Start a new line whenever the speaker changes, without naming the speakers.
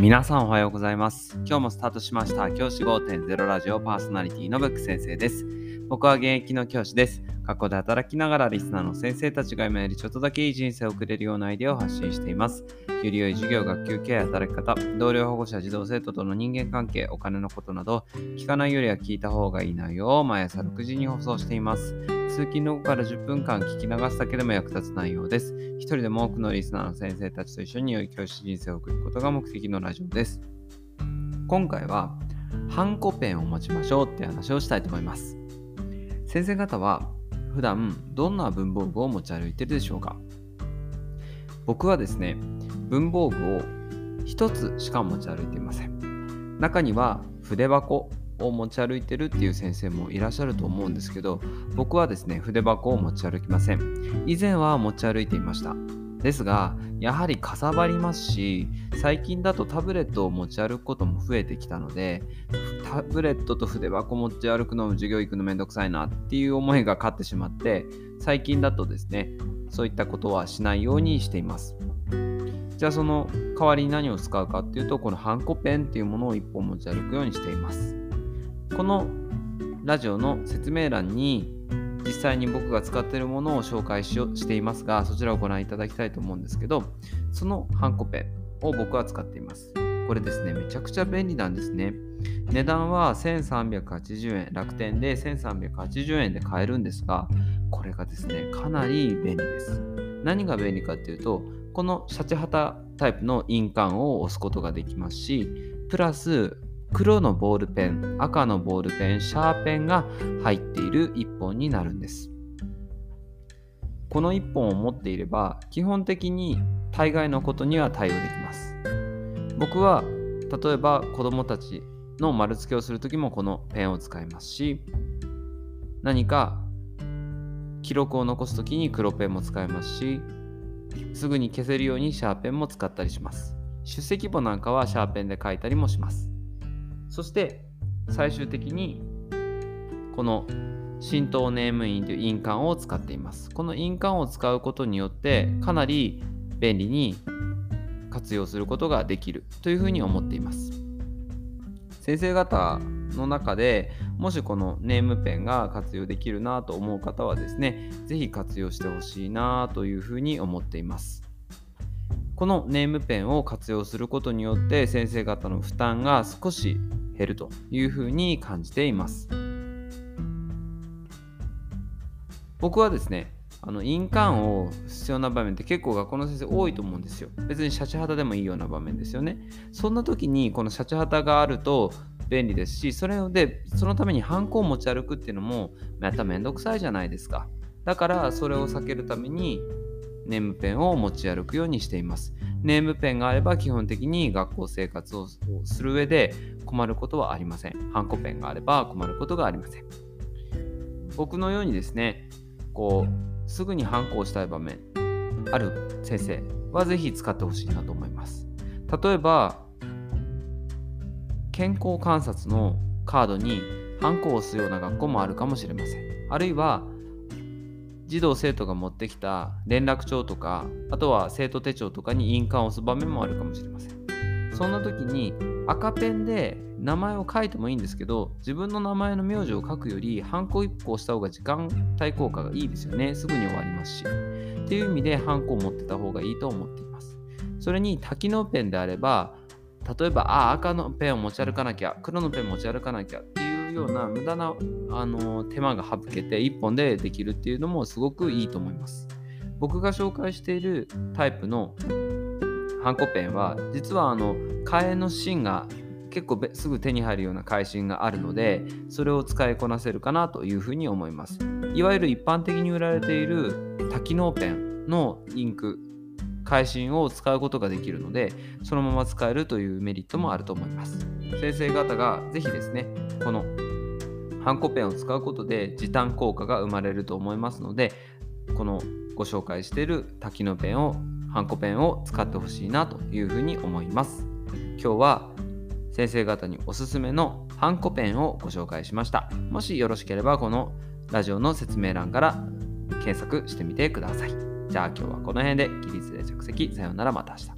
皆さんおはようございます。今日もスタートしました。教師5.0ラジオパーソナリティのブック先生です。僕は現役の教師です。学校で働きながらリスナーの先生たちが今よりちょっとだけいい人生を送れるようなアイデアを発信しています。より良い授業、学級ケア、働き方、同僚保護者、児童生徒との人間関係、お金のことなど、聞かないよりは聞いた方がいい内容を毎朝6時に放送しています。通勤の後から10分間聞き流すだけでも役立つ内容です。一人でも多くのリスナーの先生たちと一緒に良い教師人生を送ることが目的のラジオです。今回は、ハンコペンを持ちましょうって話をしたいと思います。先生方は普段どんな文房具を持ち歩いているでしょうか？僕はですね、文房具を1つしか持ち歩いていません。中には筆箱を持ち歩いてるっていう先生もいらっしゃると思うんですけど、僕はですね、筆箱を持ち歩きません。以前は持ち歩いていました。ですが、やはりかさばりますし、最近だとタブレットを持ち歩くことも増えてきたので、タブレットと筆箱持ち歩くのも授業行くのめんどくさいなっていう思いが勝ってしまって、最近だとですね、そういったことはしないようにしています。じゃあその代わりに何を使うかっていうと、このハンコペンっていうものを1本持ち歩くようにしています。このラジオの説明欄に実際に僕が使っているものを紹介しよしていますが、そちらをご覧いただきたいと思うんですけど、そのハンコペを僕は使っています。これですね、めちゃくちゃ便利なんですね。値段は1380円、楽天で1380円で買えるんですが、これがですね、かなり便利です。何が便利かっていうと、このシャチハタタイプの印鑑を押すことができますし、プラス黒のボールペン、赤のボールペン、シャーペンが入っている1本になるんです。この1本を持っていれば、基本的に大概のことには対応できます。僕は、例えば子供たちの丸付けをするときもこのペンを使いますし、何か記録を残すときに黒ペンも使いますし、すぐに消せるようにシャーペンも使ったりします。出席簿なんかはシャーペンで書いたりもします。そして最終的にこの浸透ネームインという印鑑を使っています。この印鑑を使うことによってかなり便利に活用することができるというふうに思っています。先生方の中でもしこのネームペンが活用できるなと思う方はですね、是非活用してほしいなというふうに思っています。このネームペンを活用することによって先生方の負担が少し減るというふうに感じています。僕はですね、あの印鑑を必要な場面って結構学校の先生多いと思うんですよ。別にシャチハタでもいいような場面ですよね。そんな時にこのシャチハタがあると便利ですし、それでそのためにハンコを持ち歩くっていうのもまためんどくさいじゃないですか。だからそれを避けるためにネームペンを持ち歩くようにしています。ネームペンがあれば基本的に学校生活をする上で困ることはありません。ハンコペンがあれば困ることがありません。僕のようにですね、こう、すぐにハンコをしたい場面ある先生はぜひ使ってほしいなと思います。例えば、健康観察のカードにハンコを押すような学校もあるかもしれません。あるいは、児童生徒が持ってきた連絡帳とかあとは生徒手帳とかに印鑑を押す場面もあるかもしれません。そんな時に赤ペンで名前を書いてもいいんですけど自分の名前の名字を書くよりハンコ1個押した方が時間帯効果がいいですよね。すぐに終わりますし。っていう意味でハンコを持ってた方がいいと思っています。それに多機能ペンであれば例えばあ赤のペンを持ち歩かなきゃ黒のペン持ち歩かなきゃいうような無駄なあの手間が省けて1本でできるっていうのもすごくいいと思います。僕が紹介しているタイプのハンコペンは実はあの替えの芯が結構すぐ手に入るような返芯があるのでそれを使いこなせるかなというふうに思いますいわゆる一般的に売られている多機能ペンのインク返芯を使うことができるのでそのまま使えるというメリットもあると思います先生方がぜひですねこのハンコペンを使うことで時短効果が生まれると思いますのでこのご紹介している滝のペンをハンコペンを使ってほしいなというふうに思います。今日は先生方におすすめのハンコペンをご紹介しました。もしよろしければこのラジオの説明欄から検索してみてください。じゃあ今日はこの辺で。起立で着席。さようなら。また明日。